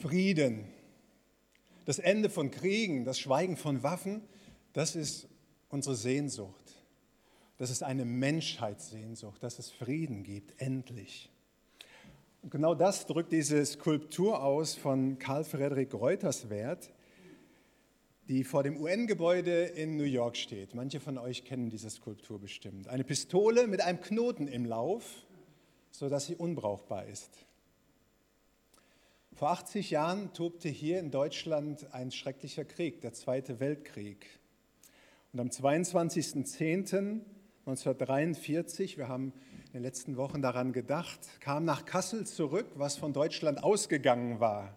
Frieden, das Ende von Kriegen, das Schweigen von Waffen, das ist unsere Sehnsucht. Das ist eine Menschheitssehnsucht, dass es Frieden gibt, endlich. Und genau das drückt diese Skulptur aus von Karl Friedrich Reuterswert, die vor dem UN-Gebäude in New York steht. Manche von euch kennen diese Skulptur bestimmt. Eine Pistole mit einem Knoten im Lauf, sodass sie unbrauchbar ist. Vor 80 Jahren tobte hier in Deutschland ein schrecklicher Krieg, der Zweite Weltkrieg. Und am 22.10.1943, wir haben in den letzten Wochen daran gedacht, kam nach Kassel zurück, was von Deutschland ausgegangen war.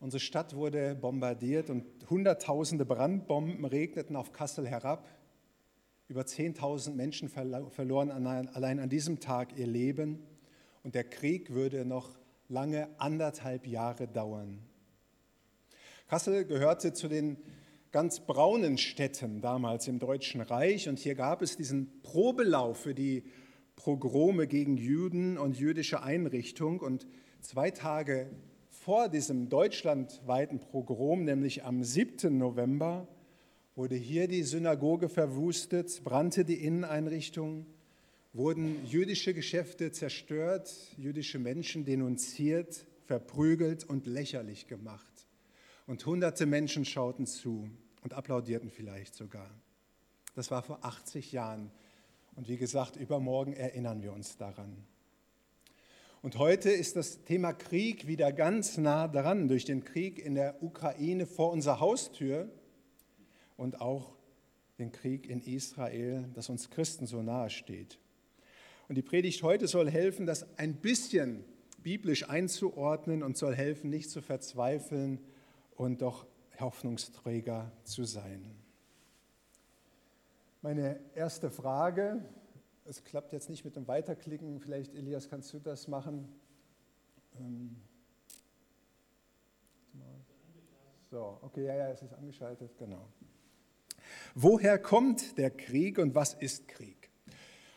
Unsere Stadt wurde bombardiert und Hunderttausende Brandbomben regneten auf Kassel herab. Über 10.000 Menschen verloren allein an diesem Tag ihr Leben und der Krieg würde noch lange anderthalb Jahre dauern. Kassel gehörte zu den ganz braunen Städten damals im Deutschen Reich und hier gab es diesen Probelauf für die Pogrome gegen Juden und jüdische Einrichtung und zwei Tage vor diesem deutschlandweiten Pogrom, nämlich am 7. November, wurde hier die Synagoge verwustet, brannte die Inneneinrichtung wurden jüdische Geschäfte zerstört, jüdische Menschen denunziert, verprügelt und lächerlich gemacht. Und hunderte Menschen schauten zu und applaudierten vielleicht sogar. Das war vor 80 Jahren. Und wie gesagt, übermorgen erinnern wir uns daran. Und heute ist das Thema Krieg wieder ganz nah dran, durch den Krieg in der Ukraine vor unserer Haustür und auch den Krieg in Israel, das uns Christen so nahe steht. Und die Predigt heute soll helfen, das ein bisschen biblisch einzuordnen und soll helfen, nicht zu verzweifeln und doch Hoffnungsträger zu sein. Meine erste Frage, es klappt jetzt nicht mit dem Weiterklicken, vielleicht Elias, kannst du das machen? Ähm, so, okay, ja, ja, es ist angeschaltet, genau. Woher kommt der Krieg und was ist Krieg?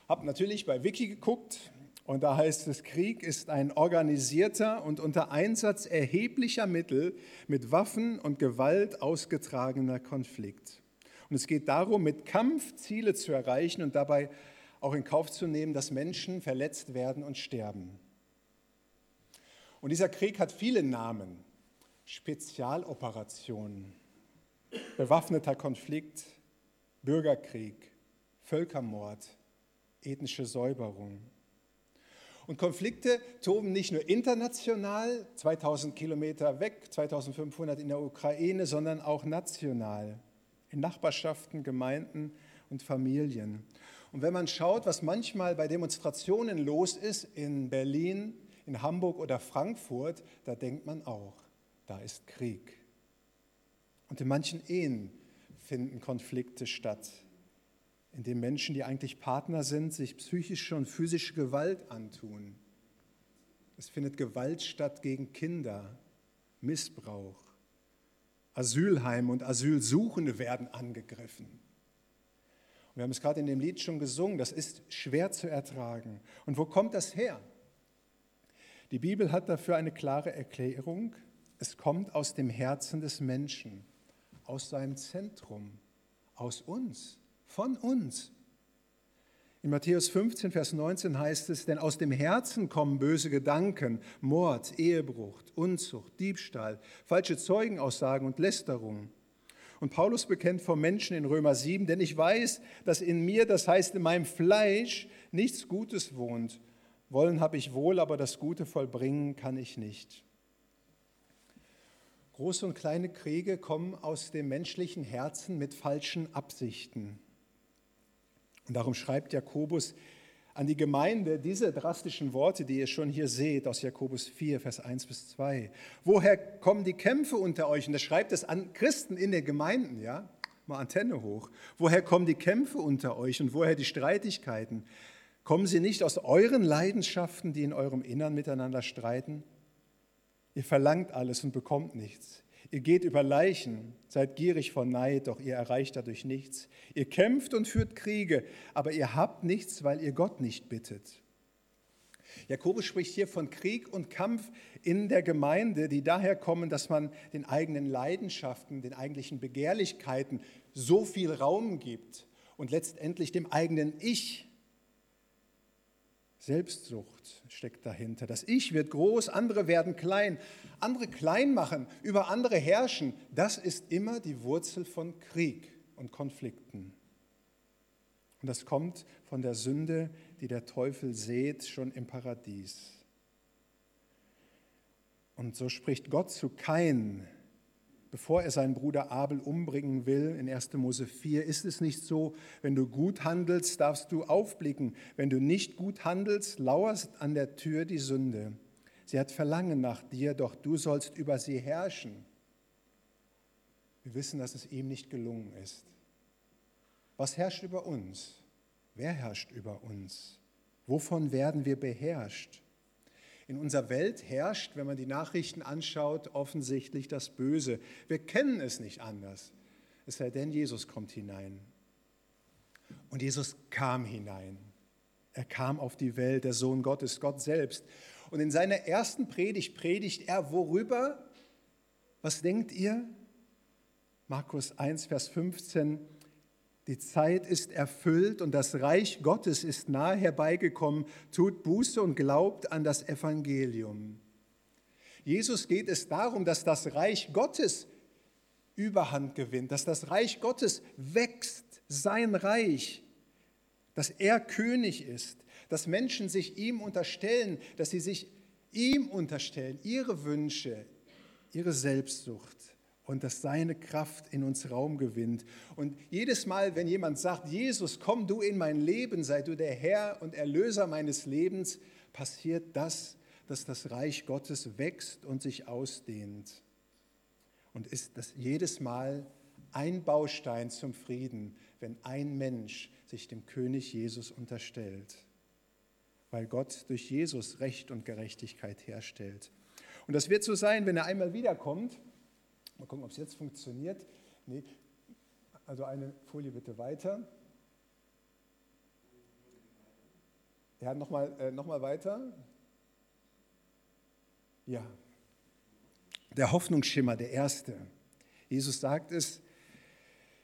Habe natürlich bei Wiki geguckt und da heißt es, Krieg ist ein organisierter und unter Einsatz erheblicher Mittel mit Waffen und Gewalt ausgetragener Konflikt. Und es geht darum, mit Kampf Ziele zu erreichen und dabei auch in Kauf zu nehmen, dass Menschen verletzt werden und sterben. Und dieser Krieg hat viele Namen. Spezialoperationen, bewaffneter Konflikt, Bürgerkrieg, Völkermord, ethnische Säuberung. Und Konflikte toben nicht nur international, 2000 Kilometer weg, 2500 in der Ukraine, sondern auch national, in Nachbarschaften, Gemeinden und Familien. Und wenn man schaut, was manchmal bei Demonstrationen los ist in Berlin, in Hamburg oder Frankfurt, da denkt man auch, da ist Krieg. Und in manchen Ehen finden Konflikte statt in dem Menschen, die eigentlich Partner sind, sich psychische und physische Gewalt antun. Es findet Gewalt statt gegen Kinder, Missbrauch. Asylheime und Asylsuchende werden angegriffen. Und wir haben es gerade in dem Lied schon gesungen, das ist schwer zu ertragen. Und wo kommt das her? Die Bibel hat dafür eine klare Erklärung. Es kommt aus dem Herzen des Menschen, aus seinem Zentrum, aus uns von uns. In Matthäus 15, Vers 19 heißt es, denn aus dem Herzen kommen böse Gedanken, Mord, Ehebruch, Unzucht, Diebstahl, falsche Zeugenaussagen und Lästerung. Und Paulus bekennt vor Menschen in Römer 7, denn ich weiß, dass in mir, das heißt in meinem Fleisch, nichts Gutes wohnt. Wollen habe ich wohl, aber das Gute vollbringen kann ich nicht. Große und kleine Kriege kommen aus dem menschlichen Herzen mit falschen Absichten. Und darum schreibt Jakobus an die Gemeinde diese drastischen Worte, die ihr schon hier seht, aus Jakobus 4, Vers 1 bis 2. Woher kommen die Kämpfe unter euch? Und das schreibt es an Christen in den Gemeinden, ja? Mal Antenne hoch. Woher kommen die Kämpfe unter euch und woher die Streitigkeiten? Kommen sie nicht aus euren Leidenschaften, die in eurem Innern miteinander streiten? Ihr verlangt alles und bekommt nichts. Ihr geht über Leichen, seid gierig vor Neid, doch ihr erreicht dadurch nichts. Ihr kämpft und führt Kriege, aber ihr habt nichts, weil ihr Gott nicht bittet. Jakobus spricht hier von Krieg und Kampf in der Gemeinde, die daher kommen, dass man den eigenen Leidenschaften, den eigentlichen Begehrlichkeiten so viel Raum gibt und letztendlich dem eigenen Ich. Selbstsucht steckt dahinter. Das Ich wird groß, andere werden klein. Andere klein machen, über andere herrschen, das ist immer die Wurzel von Krieg und Konflikten. Und das kommt von der Sünde, die der Teufel sät, schon im Paradies. Und so spricht Gott zu Kain, bevor er seinen Bruder Abel umbringen will, in 1. Mose 4, ist es nicht so, wenn du gut handelst, darfst du aufblicken. Wenn du nicht gut handelst, lauerst an der Tür die Sünde. Sie hat Verlangen nach dir, doch du sollst über sie herrschen. Wir wissen, dass es ihm nicht gelungen ist. Was herrscht über uns? Wer herrscht über uns? Wovon werden wir beherrscht? In unserer Welt herrscht, wenn man die Nachrichten anschaut, offensichtlich das Böse. Wir kennen es nicht anders. Es sei denn, Jesus kommt hinein. Und Jesus kam hinein. Er kam auf die Welt, der Sohn Gottes, Gott selbst. Und in seiner ersten Predigt predigt er worüber? Was denkt ihr? Markus 1, Vers 15. Die Zeit ist erfüllt und das Reich Gottes ist nahe herbeigekommen. Tut Buße und glaubt an das Evangelium. Jesus geht es darum, dass das Reich Gottes Überhand gewinnt, dass das Reich Gottes wächst, sein Reich, dass er König ist, dass Menschen sich ihm unterstellen, dass sie sich ihm unterstellen, ihre Wünsche, ihre Selbstsucht und dass seine Kraft in uns Raum gewinnt. Und jedes Mal, wenn jemand sagt, Jesus, komm du in mein Leben, sei du der Herr und Erlöser meines Lebens, passiert das, dass das Reich Gottes wächst und sich ausdehnt. Und ist das jedes Mal ein Baustein zum Frieden, wenn ein Mensch sich dem König Jesus unterstellt, weil Gott durch Jesus Recht und Gerechtigkeit herstellt. Und das wird so sein, wenn er einmal wiederkommt Mal gucken, ob es jetzt funktioniert. Nee. Also eine Folie bitte weiter. Ja, nochmal äh, noch weiter. Ja. Der Hoffnungsschimmer, der erste. Jesus sagt es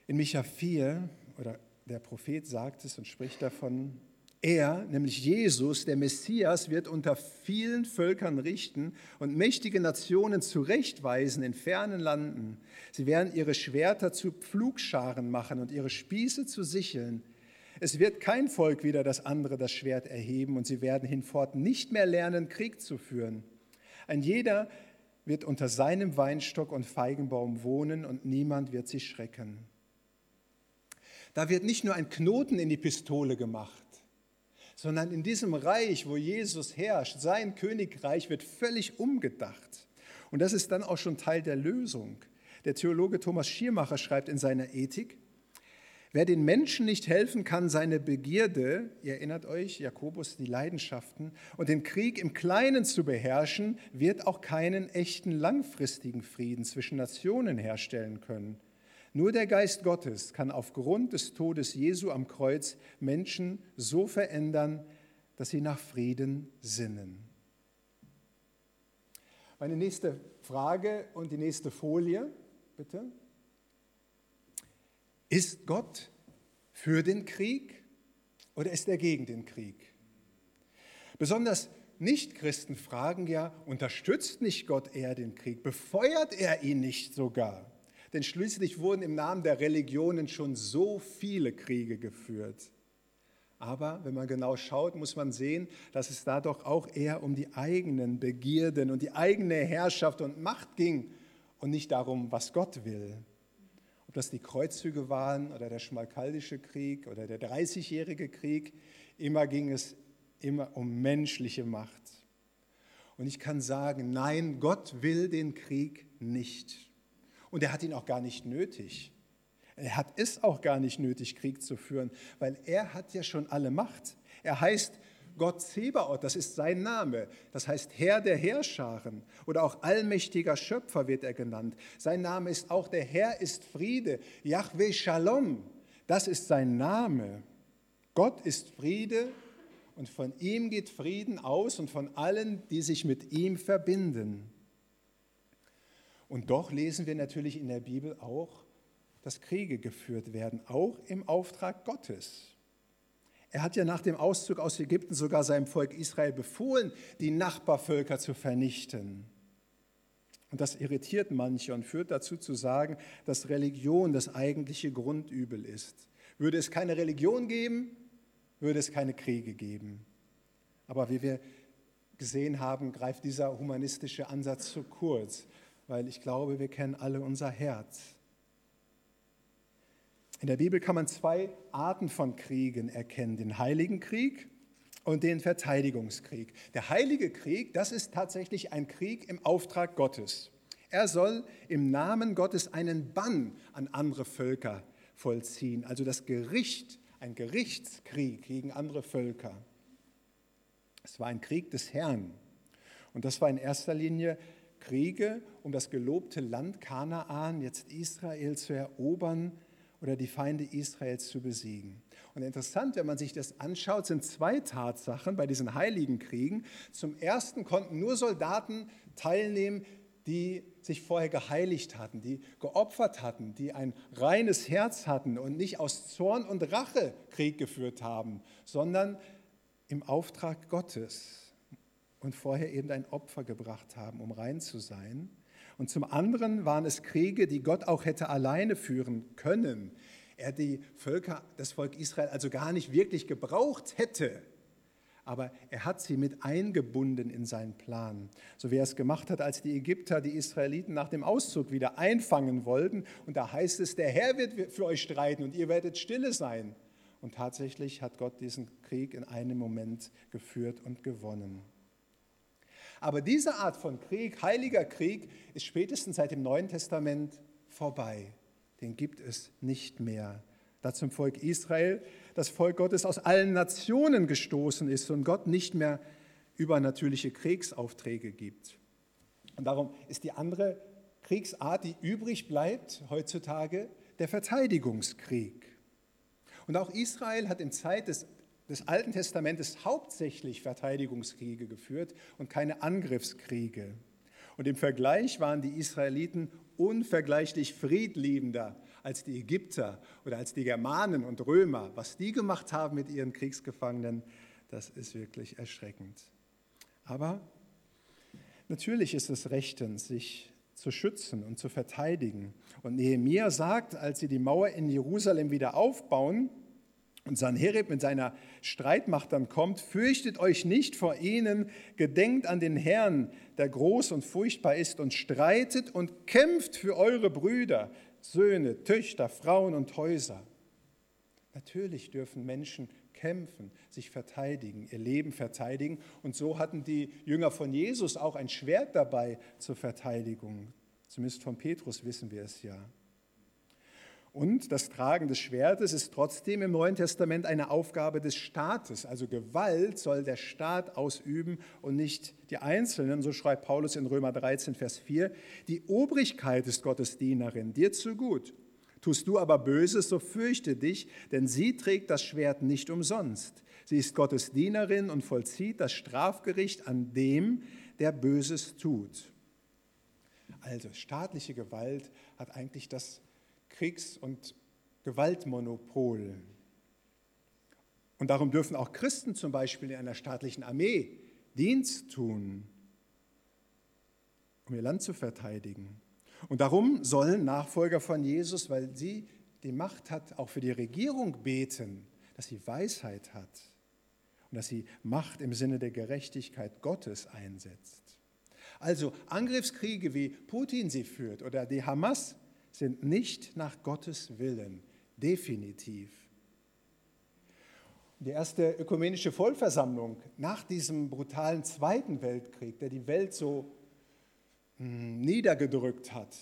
in Micha 4, oder der Prophet sagt es und spricht davon, er, nämlich Jesus, der Messias, wird unter vielen Völkern richten und mächtige Nationen zurechtweisen in fernen Landen. Sie werden ihre Schwerter zu Pflugscharen machen und ihre Spieße zu Sicheln. Es wird kein Volk wieder das andere das Schwert erheben und sie werden hinfort nicht mehr lernen, Krieg zu führen. Ein jeder wird unter seinem Weinstock und Feigenbaum wohnen und niemand wird sich schrecken. Da wird nicht nur ein Knoten in die Pistole gemacht, sondern in diesem Reich, wo Jesus herrscht, sein Königreich wird völlig umgedacht. Und das ist dann auch schon Teil der Lösung. Der Theologe Thomas Schiermacher schreibt in seiner Ethik, Wer den Menschen nicht helfen kann, seine Begierde, ihr erinnert euch, Jakobus, die Leidenschaften, und den Krieg im Kleinen zu beherrschen, wird auch keinen echten langfristigen Frieden zwischen Nationen herstellen können. Nur der Geist Gottes kann aufgrund des Todes Jesu am Kreuz Menschen so verändern, dass sie nach Frieden sinnen. Meine nächste Frage und die nächste Folie, bitte. Ist Gott für den Krieg oder ist er gegen den Krieg? Besonders Nichtchristen fragen ja, unterstützt nicht Gott eher den Krieg? Befeuert er ihn nicht sogar? Denn schließlich wurden im Namen der Religionen schon so viele Kriege geführt. Aber wenn man genau schaut, muss man sehen, dass es da doch auch eher um die eigenen Begierden und die eigene Herrschaft und Macht ging und nicht darum, was Gott will. Ob das die Kreuzzüge waren oder der Schmalkaldische Krieg oder der Dreißigjährige Krieg, immer ging es immer um menschliche Macht. Und ich kann sagen, nein, Gott will den Krieg nicht. Und er hat ihn auch gar nicht nötig. Er hat es auch gar nicht nötig, Krieg zu führen, weil er hat ja schon alle Macht. Er heißt Gott Zebaoth, das ist sein Name. Das heißt Herr der Herrscharen oder auch allmächtiger Schöpfer wird er genannt. Sein Name ist auch der Herr ist Friede, Yahweh Shalom. Das ist sein Name. Gott ist Friede und von ihm geht Frieden aus und von allen, die sich mit ihm verbinden. Und doch lesen wir natürlich in der Bibel auch, dass Kriege geführt werden, auch im Auftrag Gottes. Er hat ja nach dem Auszug aus Ägypten sogar seinem Volk Israel befohlen, die Nachbarvölker zu vernichten. Und das irritiert manche und führt dazu zu sagen, dass Religion das eigentliche Grundübel ist. Würde es keine Religion geben, würde es keine Kriege geben. Aber wie wir gesehen haben, greift dieser humanistische Ansatz zu kurz, weil ich glaube, wir kennen alle unser Herz. In der Bibel kann man zwei Arten von Kriegen erkennen, den heiligen Krieg und den Verteidigungskrieg. Der heilige Krieg, das ist tatsächlich ein Krieg im Auftrag Gottes. Er soll im Namen Gottes einen Bann an andere Völker vollziehen, also das Gericht ein Gerichtskrieg gegen andere Völker. Es war ein Krieg des Herrn. Und das war in erster Linie Kriege, um das gelobte Land Kanaan, jetzt Israel, zu erobern oder die Feinde Israels zu besiegen. Und interessant, wenn man sich das anschaut, sind zwei Tatsachen bei diesen heiligen Kriegen. Zum ersten konnten nur Soldaten teilnehmen, die sich vorher geheiligt hatten, die geopfert hatten, die ein reines Herz hatten und nicht aus Zorn und Rache Krieg geführt haben, sondern im Auftrag Gottes und vorher eben ein Opfer gebracht haben, um rein zu sein. Und zum anderen waren es Kriege, die Gott auch hätte alleine führen können. Er die Völker, das Volk Israel also gar nicht wirklich gebraucht hätte aber er hat sie mit eingebunden in seinen Plan. So wie er es gemacht hat, als die Ägypter die Israeliten nach dem Auszug wieder einfangen wollten. Und da heißt es, der Herr wird für euch streiten und ihr werdet stille sein. Und tatsächlich hat Gott diesen Krieg in einem Moment geführt und gewonnen. Aber diese Art von Krieg, heiliger Krieg, ist spätestens seit dem Neuen Testament vorbei. Den gibt es nicht mehr. Da zum Volk Israel das Volk Gottes aus allen Nationen gestoßen ist und Gott nicht mehr übernatürliche Kriegsaufträge gibt. Und darum ist die andere Kriegsart, die übrig bleibt heutzutage, der Verteidigungskrieg. Und auch Israel hat in Zeit des, des Alten Testamentes hauptsächlich Verteidigungskriege geführt und keine Angriffskriege. Und im Vergleich waren die Israeliten unvergleichlich friedliebender als die Ägypter oder als die Germanen und Römer. Was die gemacht haben mit ihren Kriegsgefangenen, das ist wirklich erschreckend. Aber natürlich ist es rechtens, sich zu schützen und zu verteidigen. Und Nehemiah sagt, als sie die Mauer in Jerusalem wieder aufbauen, und Sanherib mit seiner Streitmacht dann kommt, fürchtet euch nicht vor ihnen, gedenkt an den Herrn, der groß und furchtbar ist, und streitet und kämpft für eure Brüder, Söhne, Töchter, Frauen und Häuser. Natürlich dürfen Menschen kämpfen, sich verteidigen, ihr Leben verteidigen. Und so hatten die Jünger von Jesus auch ein Schwert dabei zur Verteidigung. Zumindest von Petrus wissen wir es ja. Und das Tragen des Schwertes ist trotzdem im Neuen Testament eine Aufgabe des Staates. Also Gewalt soll der Staat ausüben und nicht die Einzelnen. So schreibt Paulus in Römer 13, Vers 4. Die Obrigkeit ist Gottes Dienerin, dir zu gut. Tust du aber Böses, so fürchte dich, denn sie trägt das Schwert nicht umsonst. Sie ist Gottes Dienerin und vollzieht das Strafgericht an dem, der Böses tut. Also staatliche Gewalt hat eigentlich das Kriegs- und Gewaltmonopol. Und darum dürfen auch Christen zum Beispiel in einer staatlichen Armee Dienst tun, um ihr Land zu verteidigen. Und darum sollen Nachfolger von Jesus, weil sie die Macht hat, auch für die Regierung beten, dass sie Weisheit hat und dass sie Macht im Sinne der Gerechtigkeit Gottes einsetzt. Also Angriffskriege, wie Putin sie führt oder die Hamas, sind nicht nach Gottes Willen, definitiv. Die erste ökumenische Vollversammlung nach diesem brutalen Zweiten Weltkrieg, der die Welt so hm, niedergedrückt hat,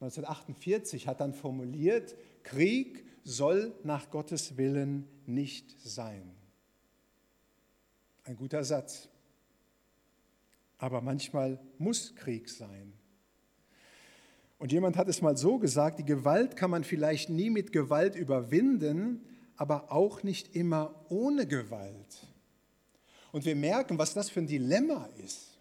1948 hat dann formuliert, Krieg soll nach Gottes Willen nicht sein. Ein guter Satz. Aber manchmal muss Krieg sein. Und jemand hat es mal so gesagt, die Gewalt kann man vielleicht nie mit Gewalt überwinden, aber auch nicht immer ohne Gewalt. Und wir merken, was das für ein Dilemma ist.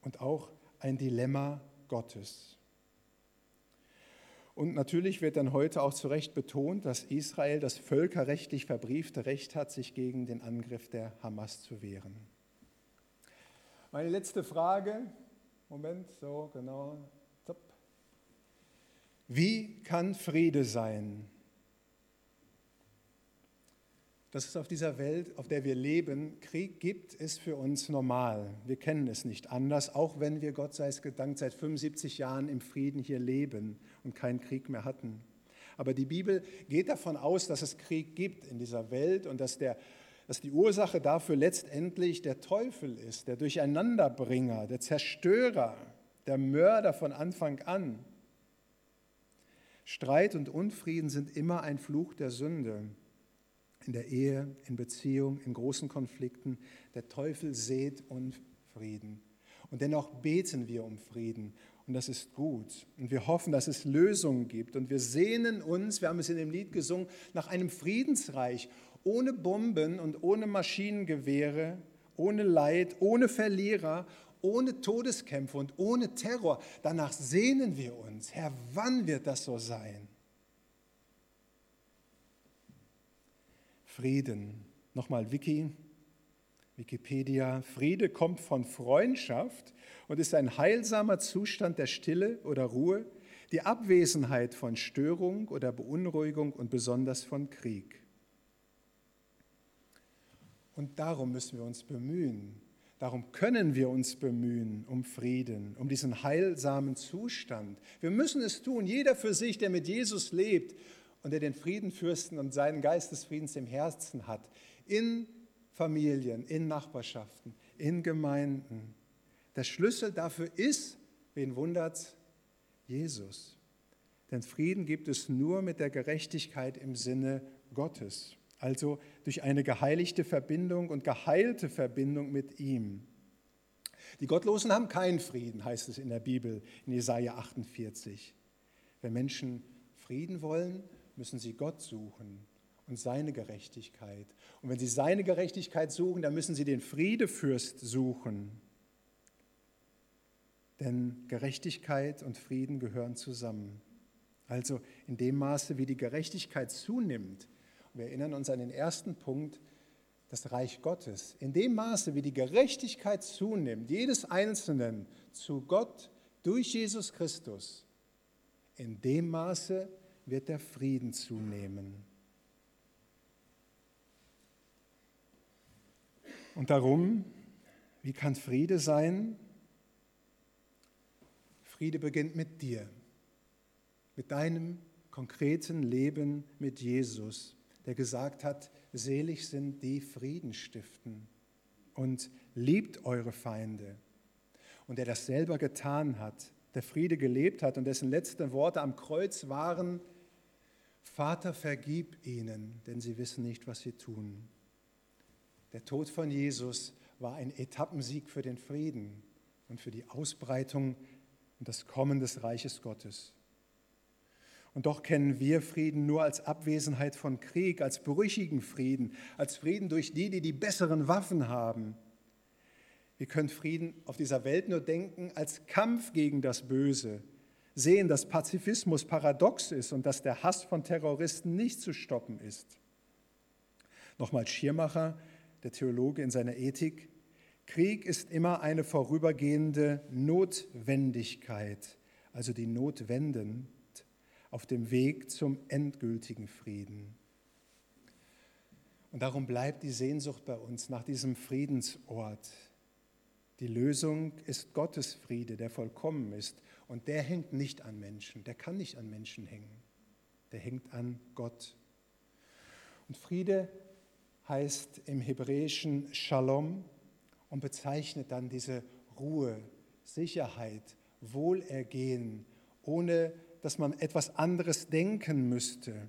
Und auch ein Dilemma Gottes. Und natürlich wird dann heute auch zu Recht betont, dass Israel das völkerrechtlich verbriefte Recht hat, sich gegen den Angriff der Hamas zu wehren. Meine letzte Frage, Moment, so genau. Top. Wie kann Friede sein? Dass es auf dieser Welt, auf der wir leben, Krieg gibt, ist für uns normal. Wir kennen es nicht anders, auch wenn wir Gott sei es gedankt seit 75 Jahren im Frieden hier leben und keinen Krieg mehr hatten. Aber die Bibel geht davon aus, dass es Krieg gibt in dieser Welt und dass, der, dass die Ursache dafür letztendlich der Teufel ist, der Durcheinanderbringer, der Zerstörer, der Mörder von Anfang an. Streit und Unfrieden sind immer ein Fluch der Sünde in der Ehe, in Beziehung, in großen Konflikten. Der Teufel sät Unfrieden. Und dennoch beten wir um Frieden. Und das ist gut. Und wir hoffen, dass es Lösungen gibt. Und wir sehnen uns, wir haben es in dem Lied gesungen, nach einem Friedensreich ohne Bomben und ohne Maschinengewehre, ohne Leid, ohne Verlierer, ohne Todeskämpfe und ohne Terror. Danach sehnen wir uns. Herr, wann wird das so sein? Frieden. Nochmal Wiki, Wikipedia. Friede kommt von Freundschaft und ist ein heilsamer Zustand der Stille oder Ruhe, die Abwesenheit von Störung oder Beunruhigung und besonders von Krieg. Und darum müssen wir uns bemühen. Darum können wir uns bemühen um Frieden, um diesen heilsamen Zustand. Wir müssen es tun, jeder für sich, der mit Jesus lebt und der den Friedenfürsten und seinen Geist des Friedens im Herzen hat, in Familien, in Nachbarschaften, in Gemeinden. Der Schlüssel dafür ist, wen wundert's? Jesus. Denn Frieden gibt es nur mit der Gerechtigkeit im Sinne Gottes, also durch eine geheiligte Verbindung und geheilte Verbindung mit ihm. Die Gottlosen haben keinen Frieden, heißt es in der Bibel, in Jesaja 48. Wenn Menschen Frieden wollen, müssen sie Gott suchen und seine Gerechtigkeit. Und wenn sie seine Gerechtigkeit suchen, dann müssen sie den Friedefürst suchen. Denn Gerechtigkeit und Frieden gehören zusammen. Also in dem Maße, wie die Gerechtigkeit zunimmt, wir erinnern uns an den ersten Punkt, das Reich Gottes, in dem Maße, wie die Gerechtigkeit zunimmt, jedes Einzelnen zu Gott durch Jesus Christus, in dem Maße wird der Frieden zunehmen. Und darum, wie kann Friede sein? Friede beginnt mit dir, mit deinem konkreten Leben mit Jesus, der gesagt hat, selig sind die Frieden stiften und liebt eure Feinde. Und der das selber getan hat, der Friede gelebt hat und dessen letzte Worte am Kreuz waren, Vater, vergib ihnen, denn sie wissen nicht, was sie tun. Der Tod von Jesus war ein Etappensieg für den Frieden und für die Ausbreitung und das Kommen des Reiches Gottes. Und doch kennen wir Frieden nur als Abwesenheit von Krieg, als brüchigen Frieden, als Frieden durch die, die die besseren Waffen haben. Wir können Frieden auf dieser Welt nur denken als Kampf gegen das Böse, sehen, dass Pazifismus paradox ist und dass der Hass von Terroristen nicht zu stoppen ist. Nochmal Schirmacher, der Theologe in seiner Ethik, Krieg ist immer eine vorübergehende Notwendigkeit, also die notwendend auf dem Weg zum endgültigen Frieden. Und darum bleibt die Sehnsucht bei uns nach diesem Friedensort. Die Lösung ist Gottes Friede, der vollkommen ist und der hängt nicht an Menschen, der kann nicht an Menschen hängen. Der hängt an Gott. Und Friede heißt im Hebräischen Shalom und bezeichnet dann diese Ruhe, Sicherheit, Wohlergehen, ohne dass man etwas anderes denken müsste.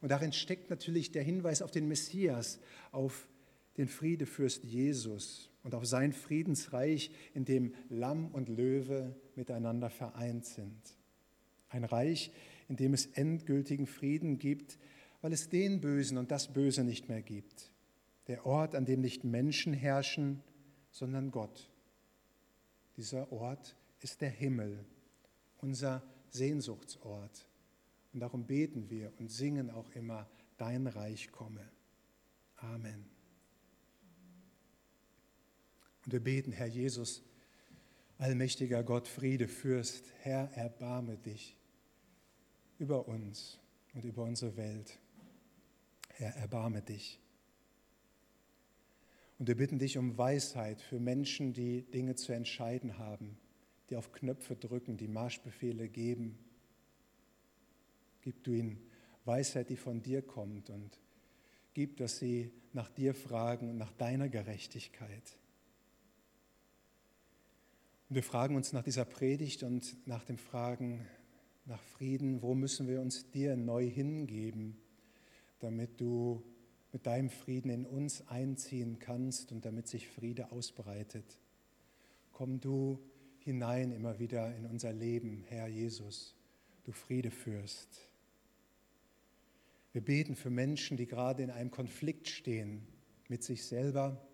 Und darin steckt natürlich der Hinweis auf den Messias, auf den Friedefürst Jesus und auf sein Friedensreich, in dem Lamm und Löwe miteinander vereint sind. Ein Reich, in dem es endgültigen Frieden gibt, weil es den Bösen und das Böse nicht mehr gibt. Der Ort, an dem nicht Menschen herrschen, sondern Gott. Dieser Ort ist der Himmel, unser Sehnsuchtsort. Und darum beten wir und singen auch immer, dein Reich komme. Amen. Und wir beten, Herr Jesus, allmächtiger Gott, Friede, Fürst, Herr, erbarme dich über uns und über unsere Welt. Herr, erbarme dich. Und wir bitten dich um Weisheit für Menschen, die Dinge zu entscheiden haben, die auf Knöpfe drücken, die Marschbefehle geben. Gib du ihnen Weisheit, die von dir kommt und gib, dass sie nach dir fragen und nach deiner Gerechtigkeit. Und wir fragen uns nach dieser Predigt und nach dem Fragen nach Frieden, wo müssen wir uns dir neu hingeben, damit du mit deinem Frieden in uns einziehen kannst und damit sich Friede ausbreitet. Komm du hinein immer wieder in unser Leben, Herr Jesus, du Friede führst. Wir beten für Menschen, die gerade in einem Konflikt stehen mit sich selber,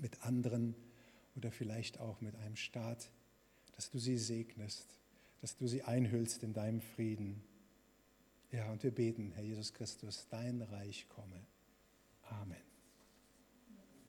mit anderen oder vielleicht auch mit einem Staat, dass du sie segnest, dass du sie einhüllst in deinem Frieden. Ja, und wir beten, Herr Jesus Christus, dein Reich komme. Amen.